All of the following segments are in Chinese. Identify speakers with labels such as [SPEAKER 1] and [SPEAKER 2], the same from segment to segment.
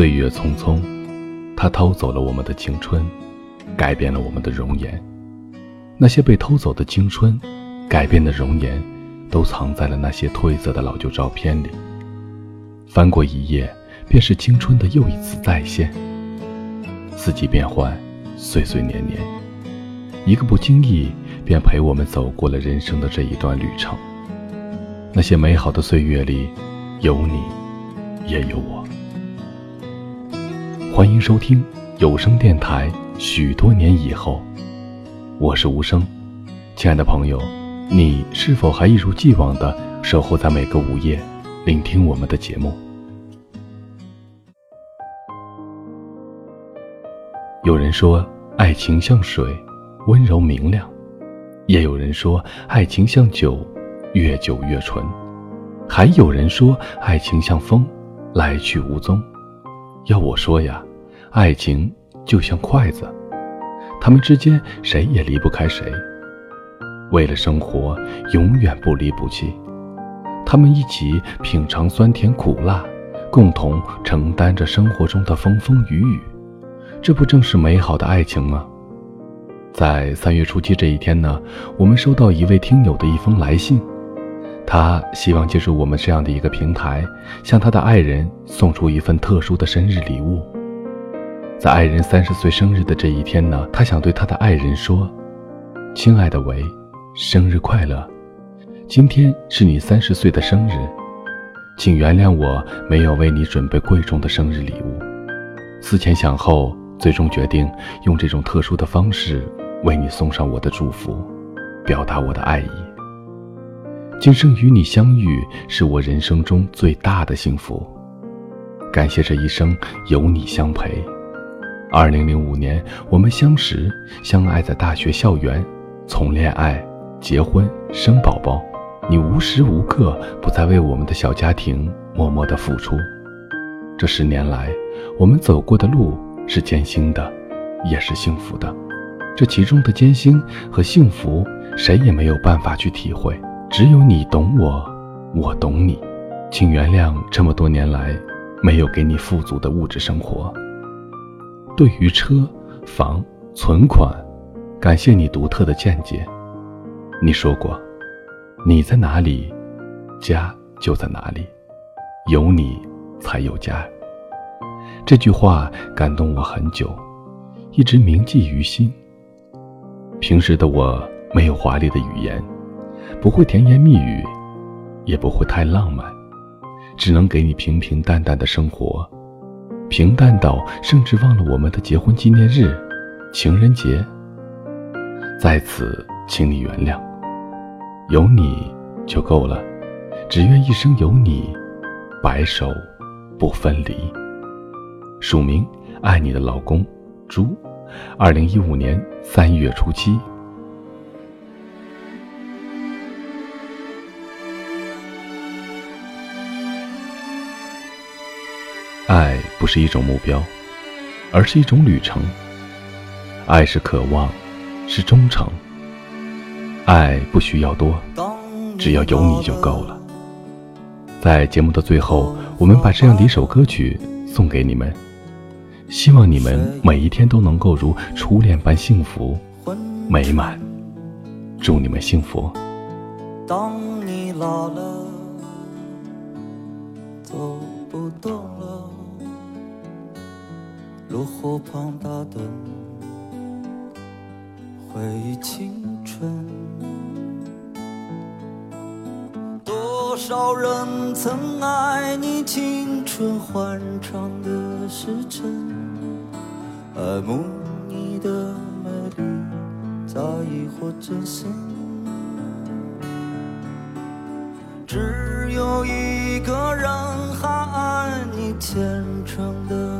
[SPEAKER 1] 岁月匆匆，它偷走了我们的青春，改变了我们的容颜。那些被偷走的青春，改变的容颜，都藏在了那些褪色的老旧照片里。翻过一页，便是青春的又一次再现。四季变换，岁岁年年，一个不经意，便陪我们走过了人生的这一段旅程。那些美好的岁月里，有你，也有我。欢迎收听有声电台。许多年以后，我是无声。亲爱的朋友，你是否还一如既往的守候在每个午夜，聆听我们的节目？有人说，爱情像水，温柔明亮；也有人说，爱情像酒，越久越醇；还有人说，爱情像风，来去无踪。要我说呀。爱情就像筷子，他们之间谁也离不开谁。为了生活，永远不离不弃。他们一起品尝酸甜苦辣，共同承担着生活中的风风雨雨。这不正是美好的爱情吗？在三月初七这一天呢，我们收到一位听友的一封来信，他希望借助我们这样的一个平台，向他的爱人送出一份特殊的生日礼物。在爱人三十岁生日的这一天呢，他想对他的爱人说：“亲爱的维，生日快乐！今天是你三十岁的生日，请原谅我没有为你准备贵重的生日礼物。思前想后，最终决定用这种特殊的方式为你送上我的祝福，表达我的爱意。今生与你相遇，是我人生中最大的幸福。感谢这一生有你相陪。”二零零五年，我们相识、相爱在大学校园，从恋爱、结婚、生宝宝，你无时无刻不在为我们的小家庭默默的付出。这十年来，我们走过的路是艰辛的，也是幸福的。这其中的艰辛和幸福，谁也没有办法去体会，只有你懂我，我懂你。请原谅这么多年来没有给你富足的物质生活。对于车、房、存款，感谢你独特的见解。你说过，你在哪里，家就在哪里，有你才有家。这句话感动我很久，一直铭记于心。平时的我没有华丽的语言，不会甜言蜜语，也不会太浪漫，只能给你平平淡淡的生活。平淡到甚至忘了我们的结婚纪念日、情人节。在此，请你原谅，有你就够了，只愿一生有你，白首不分离。署名：爱你的老公，朱。二零一五年三月初七。爱不是一种目标，而是一种旅程。爱是渴望，是忠诚。爱不需要多，只要有你就够了。在节目的最后，我们把这样的一首歌曲送给你们，希望你们每一天都能够如初恋般幸福美满。祝你们幸福。
[SPEAKER 2] 当你老了，炉火旁打盹，回忆青春。多少人曾爱你青春欢畅的时辰，爱慕你的美丽，在意或真心。只有一个人还爱你虔诚的。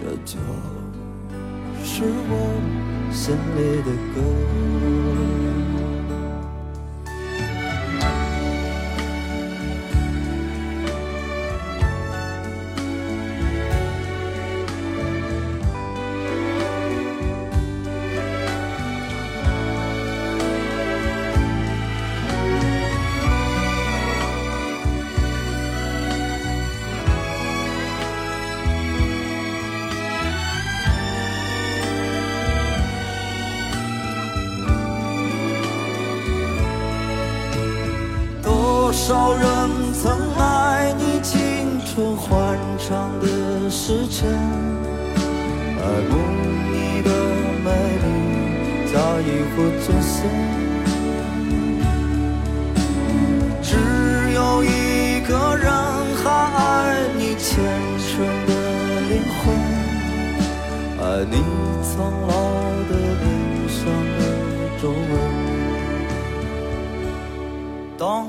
[SPEAKER 2] 这就是我心里的歌。多少人曾爱你青春欢畅的时辰，爱慕你的美丽，假意或真心。只有一个人还爱你虔诚的灵魂，爱你苍老的脸上的皱纹。当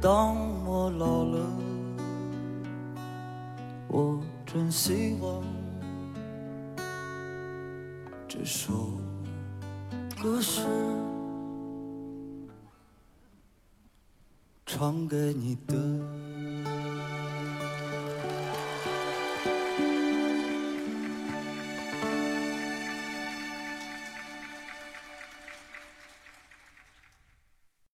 [SPEAKER 2] 当我老了，我真希望这首歌是唱给你的。